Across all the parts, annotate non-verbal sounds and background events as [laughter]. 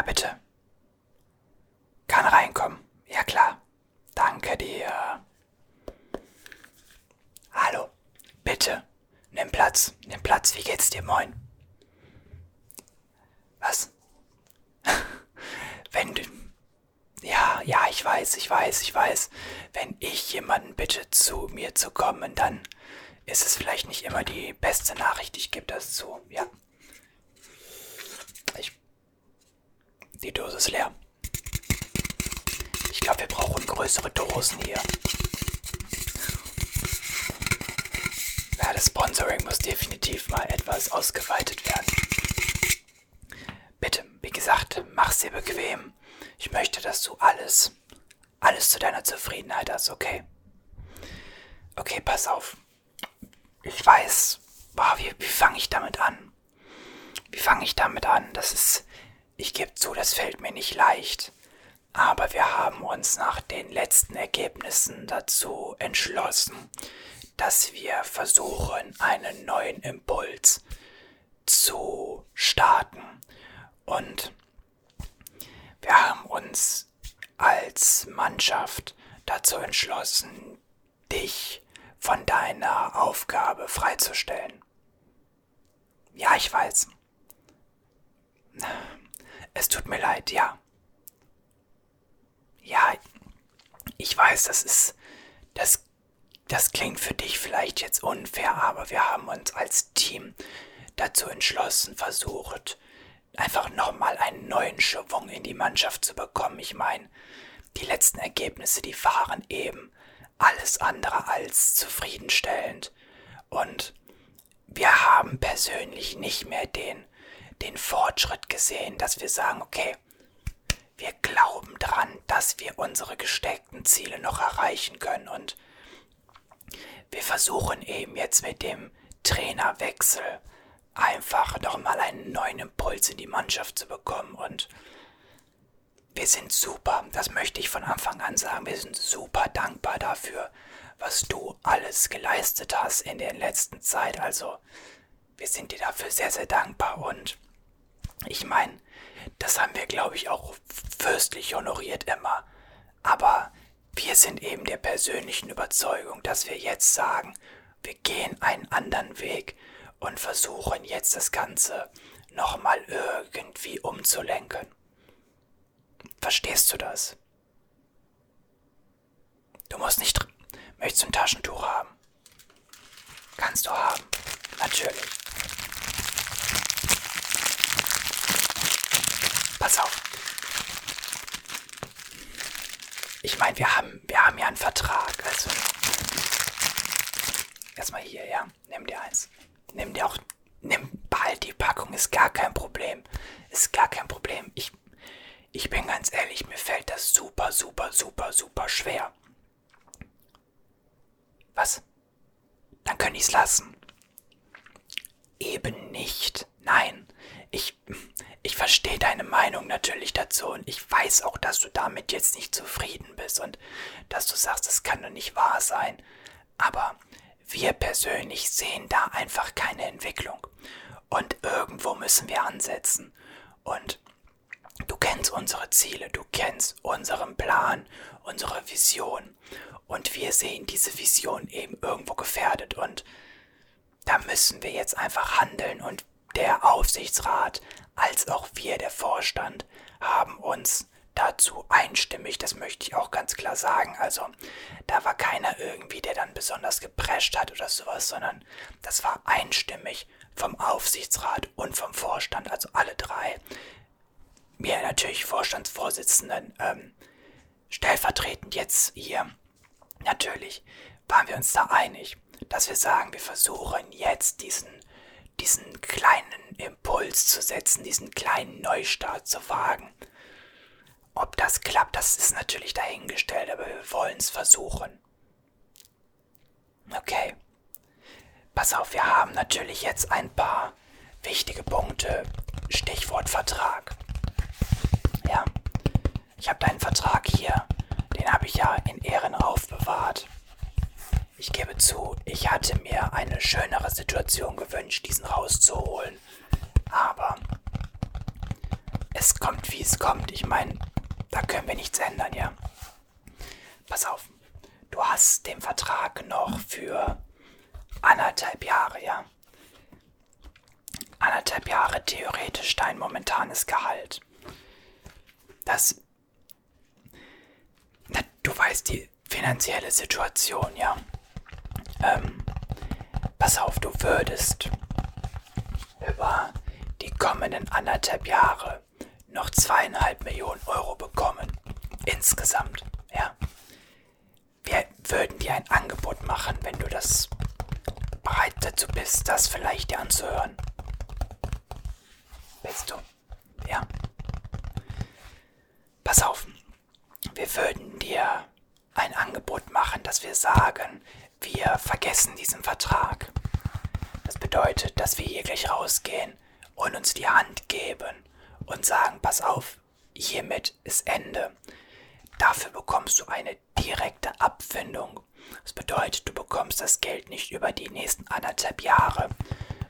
Ja, bitte. Kann reinkommen. Ja, klar. Danke dir. Hallo. Bitte. Nimm Platz. Nimm Platz. Wie geht's dir? Moin. Was? [laughs] Wenn du. Ja, ja, ich weiß, ich weiß, ich weiß. Wenn ich jemanden bitte, zu mir zu kommen, dann ist es vielleicht nicht immer die beste Nachricht. Ich gebe das zu. Ja. Ich. Die Dose ist leer. Ich glaube, wir brauchen größere Dosen hier. Ja, das Sponsoring muss definitiv mal etwas ausgeweitet werden. Bitte, wie gesagt, mach's dir bequem. Ich möchte, dass du alles, alles zu deiner Zufriedenheit hast, okay? Okay, pass auf. Ich weiß, boah, wie, wie fange ich damit an? Wie fange ich damit an? Das ist, ich gebe zu, das fällt mir nicht leicht. Aber wir haben uns nach den letzten Ergebnissen dazu entschlossen, dass wir versuchen, einen neuen Impuls zu starten. Und wir haben uns als Mannschaft dazu entschlossen, dich von deiner Aufgabe freizustellen. Ja, ich weiß. Es tut mir leid, ja. Ja, ich weiß, das ist, das, das klingt für dich vielleicht jetzt unfair, aber wir haben uns als Team dazu entschlossen, versucht, einfach nochmal einen neuen Schwung in die Mannschaft zu bekommen. Ich meine, die letzten Ergebnisse, die waren eben alles andere als zufriedenstellend. Und wir haben persönlich nicht mehr den, den Fortschritt gesehen, dass wir sagen, okay, wir glauben dran, dass wir unsere gesteckten Ziele noch erreichen können und wir versuchen eben jetzt mit dem Trainerwechsel einfach nochmal einen neuen Impuls in die Mannschaft zu bekommen und wir sind super, das möchte ich von Anfang an sagen, wir sind super dankbar dafür, was du alles geleistet hast in der letzten Zeit. Also, wir sind dir dafür sehr, sehr dankbar und ich meine, das haben wir, glaube ich, auch fürstlich honoriert immer. Aber wir sind eben der persönlichen Überzeugung, dass wir jetzt sagen, wir gehen einen anderen Weg und versuchen jetzt das Ganze nochmal irgendwie umzulenken. Verstehst du das? Du musst nicht. Möchtest du ein Taschentuch haben? Kannst du haben. Natürlich. Pass auf. Ich meine, wir haben, wir haben ja einen Vertrag. Also. Erstmal hier, ja. Nimm dir eins. Nimm dir auch. Nimm, behalt die Packung. Ist gar kein Problem. Ist gar kein Problem. Ich ich bin ganz ehrlich, mir fällt das super, super, super, super schwer. Was? Dann könnte ich's lassen. Eben nicht. Nein. Ich, ich verstehe deine Meinung natürlich dazu und ich weiß auch, dass du damit jetzt nicht zufrieden bist und dass du sagst, es kann doch nicht wahr sein. Aber wir persönlich sehen da einfach keine Entwicklung. Und irgendwo müssen wir ansetzen. Und Du kennst unsere Ziele, du kennst unseren Plan, unsere Vision. Und wir sehen diese Vision eben irgendwo gefährdet. Und da müssen wir jetzt einfach handeln. Und der Aufsichtsrat als auch wir, der Vorstand, haben uns dazu einstimmig, das möchte ich auch ganz klar sagen. Also da war keiner irgendwie, der dann besonders geprescht hat oder sowas, sondern das war einstimmig vom Aufsichtsrat und vom Vorstand, also alle drei mir natürlich Vorstandsvorsitzenden ähm, stellvertretend jetzt hier. Natürlich waren wir uns da einig, dass wir sagen, wir versuchen jetzt diesen, diesen kleinen Impuls zu setzen, diesen kleinen Neustart zu wagen. Ob das klappt, das ist natürlich dahingestellt, aber wir wollen es versuchen. Okay. Pass auf, wir haben natürlich jetzt ein paar wichtige Punkte. Stichwort Vertrag. Ja, ich habe deinen Vertrag hier. Den habe ich ja in Ehren aufbewahrt. Ich gebe zu, ich hatte mir eine schönere Situation gewünscht, diesen rauszuholen. Aber es kommt, wie es kommt. Ich meine, da können wir nichts ändern, ja. Pass auf, du hast den Vertrag noch für anderthalb Jahre, ja. Anderthalb Jahre theoretisch dein momentanes Gehalt. Das. Na, du weißt die finanzielle Situation, ja. Ähm, pass auf, du würdest über die kommenden anderthalb Jahre noch zweieinhalb Millionen Euro bekommen. Insgesamt, ja. Wir würden dir ein Angebot machen, wenn du das bereit dazu bist, das vielleicht dir anzuhören. Willst du? Ja. Pass auf. Wir würden dir ein Angebot machen, dass wir sagen, wir vergessen diesen Vertrag. Das bedeutet, dass wir hier gleich rausgehen und uns die Hand geben und sagen, pass auf, hiermit ist Ende. Dafür bekommst du eine direkte Abfindung. Das bedeutet, du bekommst das Geld nicht über die nächsten anderthalb Jahre,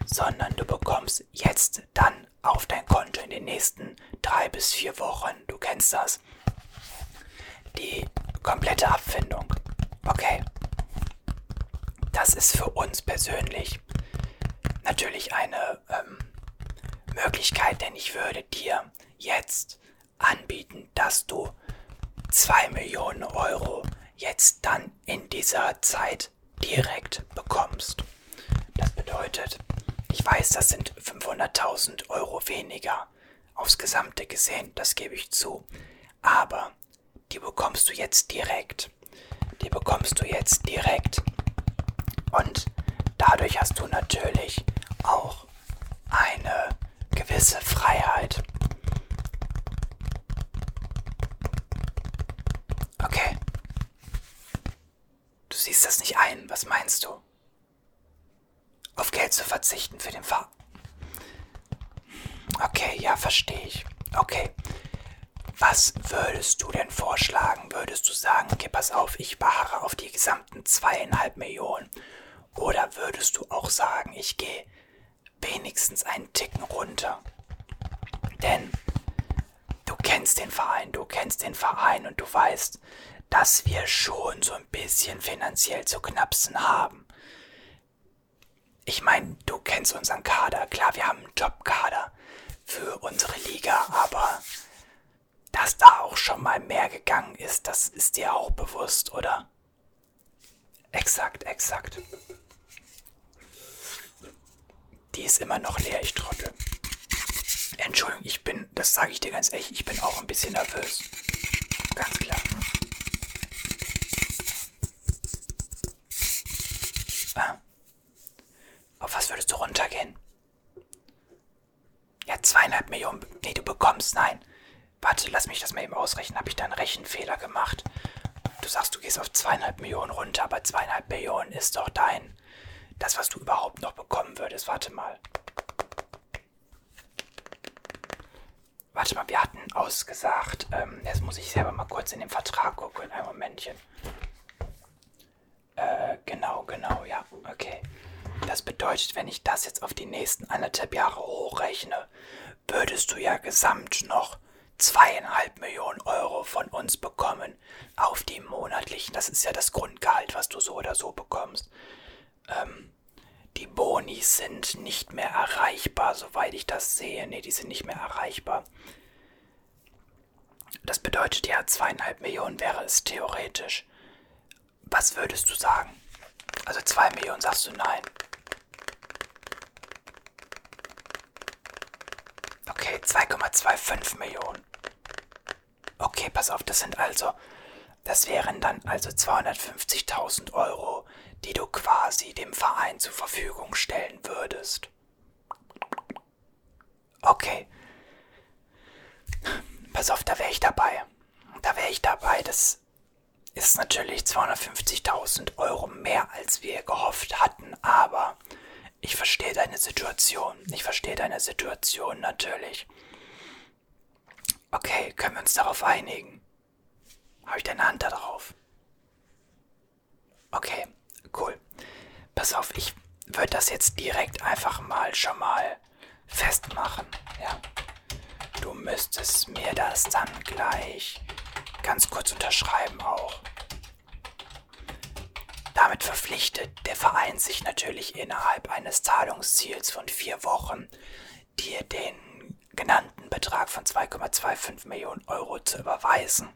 sondern du bekommst jetzt dann auf dein Konto in den nächsten drei bis vier Wochen. Du kennst das. Die komplette Abfindung. Okay. Das ist für uns persönlich natürlich eine ähm, Möglichkeit, denn ich würde dir jetzt anbieten, dass du 2 Millionen Euro jetzt dann in dieser Zeit direkt bekommst. Das bedeutet, ich weiß, das sind 500.000 Euro weniger aufs Gesamte gesehen, das gebe ich zu. Aber die bekommst du jetzt direkt. Die bekommst du jetzt direkt. Und dadurch hast du natürlich auch eine gewisse Freiheit. Okay. Du siehst das nicht ein. Was meinst du? Auf Geld zu verzichten für den Fahr. Okay, ja, verstehe ich. Okay. Was würdest du denn vorschlagen? Würdest du sagen, okay, pass auf, ich beharre auf die gesamten zweieinhalb Millionen? Oder würdest du auch sagen, ich gehe wenigstens einen Ticken runter? Denn du kennst den Verein, du kennst den Verein und du weißt, dass wir schon so ein bisschen finanziell zu knapsen haben. Ich meine, du kennst unseren Kader. Klar, wir haben einen Top-Kader für unsere Liga, aber dass da auch schon mal mehr gegangen ist, das ist dir auch bewusst, oder? Exakt, exakt. Die ist immer noch leer, ich trottel. Entschuldigung, ich bin, das sage ich dir ganz ehrlich, ich bin auch ein bisschen nervös. Ganz klar. Ah. Auf was würdest du runtergehen? Ja, zweieinhalb Millionen. Nee, du bekommst, nein. Warte, lass mich das mal eben ausrechnen. Habe ich da einen Rechenfehler gemacht? Du sagst, du gehst auf zweieinhalb Millionen runter, aber zweieinhalb Millionen ist doch dein. Das, was du überhaupt noch bekommen würdest. Warte mal. Warte mal, wir hatten ausgesagt. Ähm, jetzt muss ich selber mal kurz in den Vertrag gucken. Ein Momentchen. Äh, genau, genau, ja. Okay. Das bedeutet, wenn ich das jetzt auf die nächsten anderthalb Jahre hochrechne, würdest du ja gesamt noch zweieinhalb Millionen Euro von uns bekommen auf die monatlichen. Das ist ja das Grundgehalt, was du so oder so bekommst. Ähm, die Boni sind nicht mehr erreichbar, soweit ich das sehe. Ne, die sind nicht mehr erreichbar. Das bedeutet ja, zweieinhalb Millionen wäre es theoretisch. Was würdest du sagen? Also zwei Millionen sagst du nein. Okay, 2,25 Millionen. Okay, pass auf, das sind also, das wären dann also 250.000 Euro, die du quasi dem Verein zur Verfügung stellen würdest. Okay. Pass auf, da wäre ich dabei. Da wäre ich dabei. Das ist natürlich 250.000 Euro mehr, als wir gehofft hatten, aber ich verstehe deine Situation. Ich verstehe deine Situation natürlich. Okay, können wir uns darauf einigen? Habe ich deine Hand da drauf? Okay, cool. Pass auf, ich würde das jetzt direkt einfach mal schon mal festmachen. Ja. Du müsstest mir das dann gleich ganz kurz unterschreiben auch. Damit verpflichtet der Verein sich natürlich innerhalb eines Zahlungsziels von vier Wochen, dir den genannten Betrag von 2,25 Millionen Euro zu überweisen.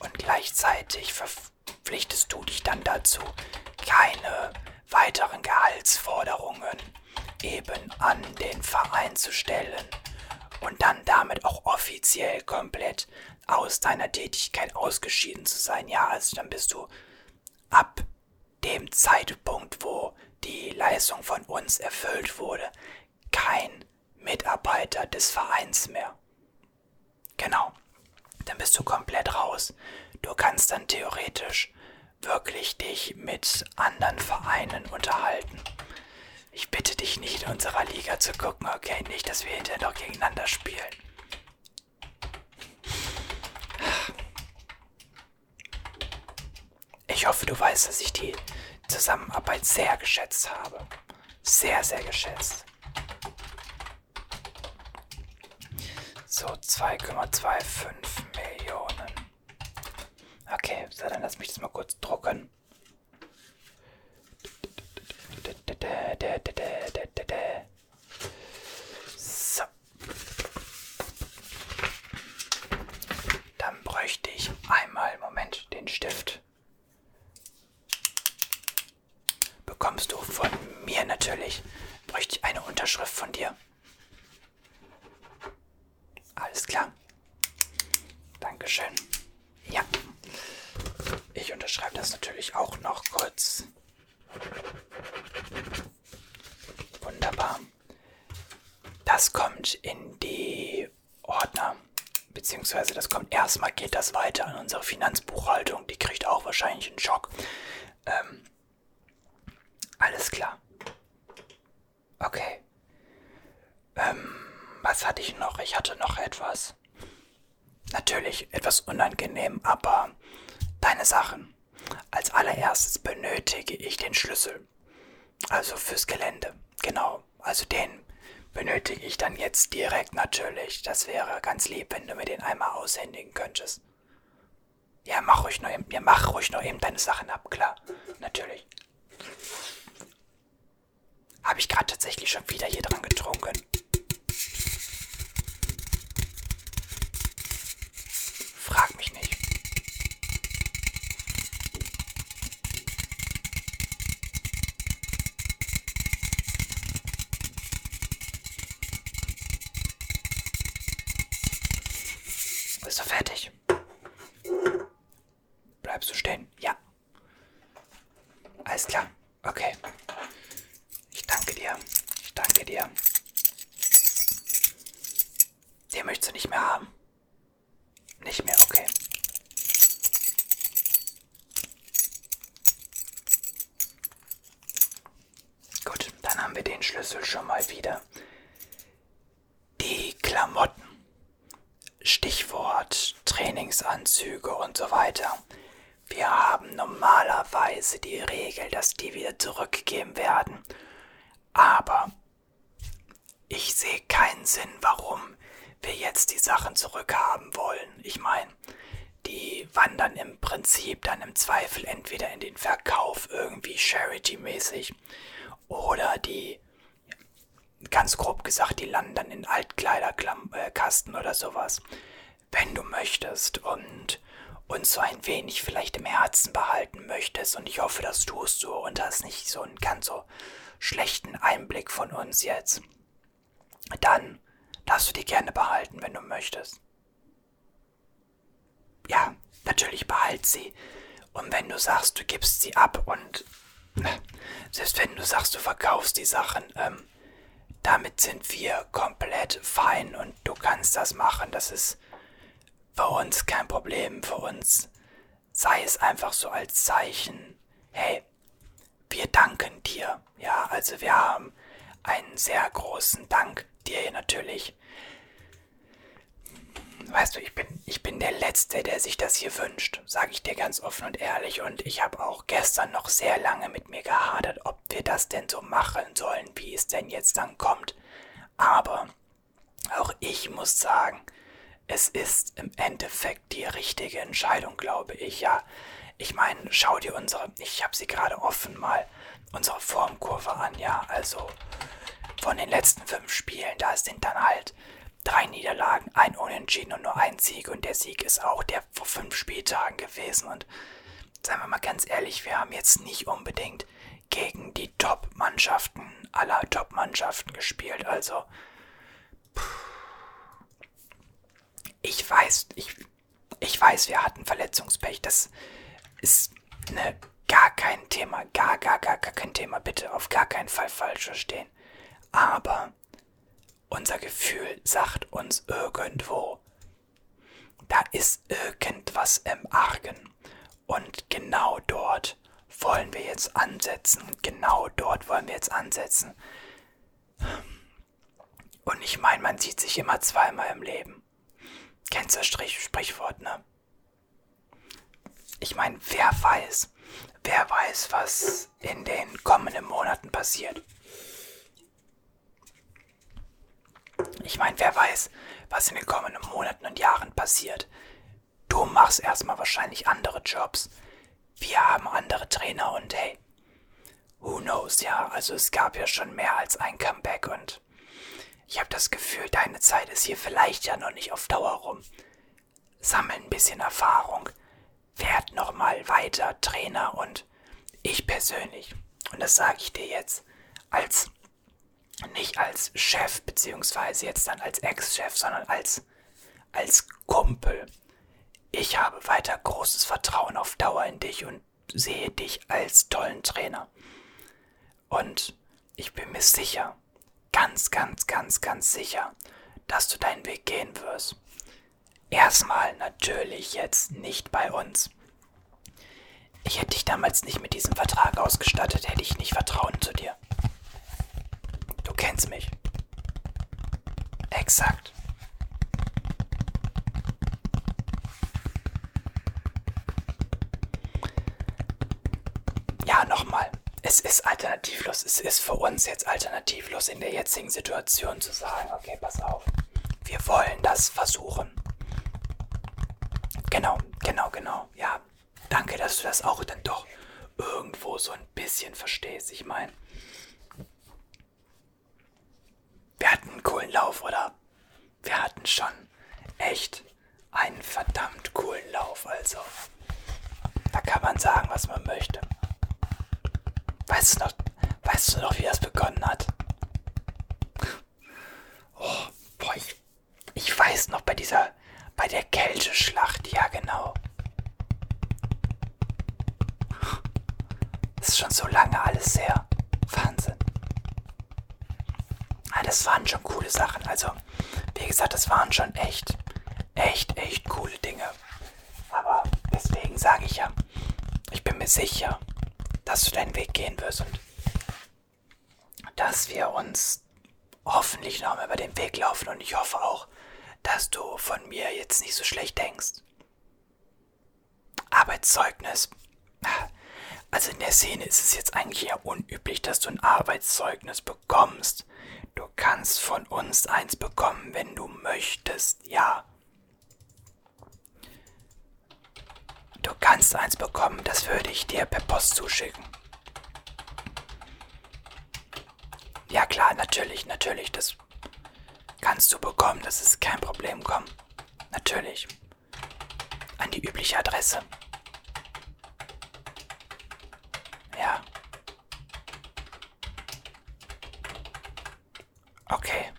Und gleichzeitig verpflichtest du dich dann dazu, keine weiteren Gehaltsforderungen eben an den Verein zu stellen und dann damit auch offiziell komplett aus deiner Tätigkeit ausgeschieden zu sein. Ja, also dann bist du ab dem Zeitpunkt, wo die Leistung von uns erfüllt wurde, kein Mitarbeiter des Vereins mehr. Genau. Dann bist du komplett raus. Du kannst dann theoretisch wirklich dich mit anderen Vereinen unterhalten. Ich bitte dich nicht in unserer Liga zu gucken, okay? Nicht, dass wir hinterher noch gegeneinander spielen. Ich hoffe, du weißt, dass ich die Zusammenarbeit sehr geschätzt habe. Sehr, sehr geschätzt. So, 2,25 Millionen. Okay, so, dann lass mich das mal kurz drucken. So. Dann bräuchte ich einmal, Moment, den Stift. Bekommst du von mir natürlich. Bräuchte ich eine Unterschrift von dir. Alles klar. Dankeschön. Ja. Ich unterschreibe das natürlich auch noch kurz. Wunderbar. Das kommt in die Ordner. Beziehungsweise das kommt erstmal, geht das weiter an unsere Finanzbuchhaltung. Die kriegt auch wahrscheinlich einen Schock. Ähm, alles klar. Okay. Ähm, hatte ich noch? Ich hatte noch etwas. Natürlich etwas unangenehm, aber deine Sachen. Als allererstes benötige ich den Schlüssel. Also fürs Gelände. Genau. Also den benötige ich dann jetzt direkt natürlich. Das wäre ganz lieb, wenn du mir den einmal aushändigen könntest. Ja, mach ruhig nur eben, ja, mach ruhig nur eben deine Sachen ab, klar. Natürlich. Habe ich gerade tatsächlich schon wieder hier dran getrunken. Bist du fertig? Bleibst du stehen? Ja. Alles klar. Okay. Ich danke dir. Ich danke dir. Den möchtest du nicht mehr haben. Nicht mehr, okay. Gut, dann haben wir den Schlüssel schon mal wieder. Die Klamotten. Stichwort Trainingsanzüge und so weiter. Wir haben normalerweise die Regel, dass die wieder zurückgegeben werden. Aber ich sehe keinen Sinn, warum wir jetzt die Sachen zurückhaben wollen. Ich meine, die wandern im Prinzip dann im Zweifel entweder in den Verkauf irgendwie charity-mäßig oder die, ganz grob gesagt, die landen dann in Altkleiderkasten oder sowas. Wenn du möchtest und uns so ein wenig vielleicht im Herzen behalten möchtest und ich hoffe, das tust du und hast nicht so einen ganz so schlechten Einblick von uns jetzt, dann darfst du die gerne behalten, wenn du möchtest. Ja, natürlich behalt sie. Und wenn du sagst, du gibst sie ab und selbst wenn du sagst, du verkaufst die Sachen, ähm, damit sind wir komplett fein und du kannst das machen. Das ist für uns kein Problem. Für uns sei es einfach so als Zeichen, hey, wir danken dir. Ja, also wir haben einen sehr großen Dank dir natürlich. Weißt du, ich bin, ich bin der Letzte, der sich das hier wünscht, sage ich dir ganz offen und ehrlich. Und ich habe auch gestern noch sehr lange mit mir gehadert, ob wir das denn so machen sollen, wie es denn jetzt dann kommt. Aber auch ich muss sagen, es ist im Endeffekt die richtige Entscheidung, glaube ich, ja. Ich meine, schau dir unsere, ich habe sie gerade offen mal, unsere Formkurve an, ja. Also von den letzten fünf Spielen, da sind dann halt drei Niederlagen, ein Unentschieden und nur ein Sieg. Und der Sieg ist auch der vor fünf Spieltagen gewesen. Und seien wir mal ganz ehrlich, wir haben jetzt nicht unbedingt gegen die Top-Mannschaften aller Top-Mannschaften gespielt. Also, ich weiß, ich, ich weiß, wir hatten Verletzungspech. Das ist ne, gar kein Thema. Gar, gar, gar, gar kein Thema. Bitte auf gar keinen Fall falsch verstehen. Aber unser Gefühl sagt uns irgendwo, da ist irgendwas im Argen. Und genau dort wollen wir jetzt ansetzen. Genau dort wollen wir jetzt ansetzen. Und ich meine, man sieht sich immer zweimal im Leben. Kennst du das Sprichwort, ne? Ich meine, wer weiß, wer weiß, was in den kommenden Monaten passiert. Ich meine, wer weiß, was in den kommenden Monaten und Jahren passiert. Du machst erstmal wahrscheinlich andere Jobs. Wir haben andere Trainer und hey, who knows, ja, also es gab ja schon mehr als ein Comeback und ich habe das Gefühl, deine Zeit ist hier vielleicht ja noch nicht auf Dauer rum. Sammel ein bisschen Erfahrung, werd nochmal weiter Trainer und ich persönlich, und das sage ich dir jetzt als nicht als Chef, beziehungsweise jetzt dann als Ex-Chef, sondern als, als Kumpel. Ich habe weiter großes Vertrauen auf Dauer in dich und sehe dich als tollen Trainer. Und ich bin mir sicher, ganz, ganz, ganz, ganz sicher, dass du deinen Weg gehen wirst. Erstmal natürlich jetzt nicht bei uns. Ich hätte dich damals nicht mit diesem Vertrag ausgestattet, hätte ich nicht Vertrauen zu dir. Du kennst mich. Exakt. Ja, nochmal. Es ist alternativlos. Es ist für uns jetzt alternativlos in der jetzigen Situation zu sagen, okay, pass auf. Wir wollen das versuchen. Genau, genau, genau. Ja, danke, dass du das auch dann doch irgendwo so ein bisschen verstehst. Ich meine, wir hatten einen coolen Lauf, oder? Wir hatten schon echt einen verdammt coolen Lauf, also. Da kann man sagen, was man möchte. Weißt du noch, weißt du noch, wie das begonnen hat? Oh, boah, ich, ich weiß noch bei dieser, bei der Kälteschlacht, ja genau. Das ist schon so lange alles her. Wahnsinn das waren schon coole Sachen. Also, wie gesagt, das waren schon echt, echt, echt coole Dinge. Aber deswegen sage ich ja, ich bin mir sicher, dass du deinen Weg gehen wirst und dass wir uns hoffentlich noch über den Weg laufen und ich hoffe auch, dass du von mir jetzt nicht so schlecht denkst. Arbeitszeugnis. Also in der Szene ist es jetzt eigentlich eher unüblich, dass du ein Arbeitszeugnis bekommst. Du kannst von uns eins bekommen, wenn du möchtest, ja. Du kannst eins bekommen, das würde ich dir per Post zuschicken. Ja klar, natürlich, natürlich, das kannst du bekommen, das ist kein Problem, komm. Natürlich. An die übliche Adresse. Ja. Okay,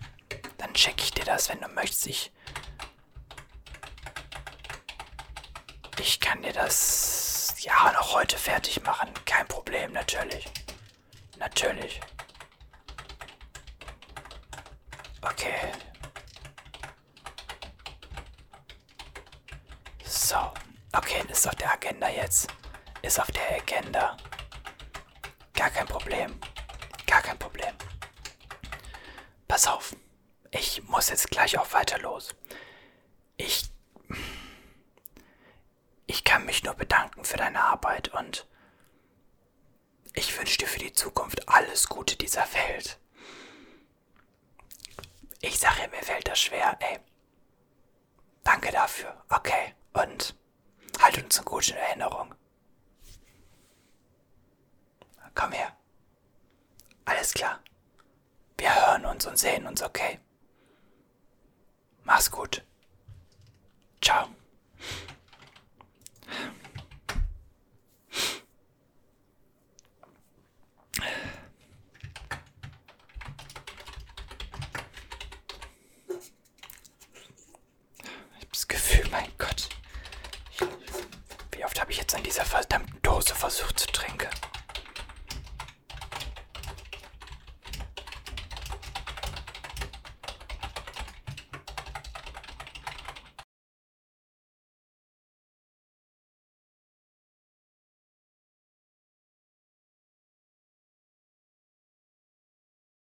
dann schicke ich dir das, wenn du möchtest. Ich, ich kann dir das ja noch heute fertig machen. Kein Problem, natürlich. Natürlich. Okay. So. Okay, ist auf der Agenda jetzt. Ist auf der Agenda. Gar kein Problem. Gar kein Problem. Pass auf, ich muss jetzt gleich auch weiter los. Ich. Ich kann mich nur bedanken für deine Arbeit und ich wünsche dir für die Zukunft alles Gute dieser Welt. Ich sage, mir fällt das schwer, ey. Danke dafür. Okay. Und halt uns eine gute Erinnerung. Komm her. Alles klar. Wir hören uns und sehen uns, okay? Mach's gut. Ciao.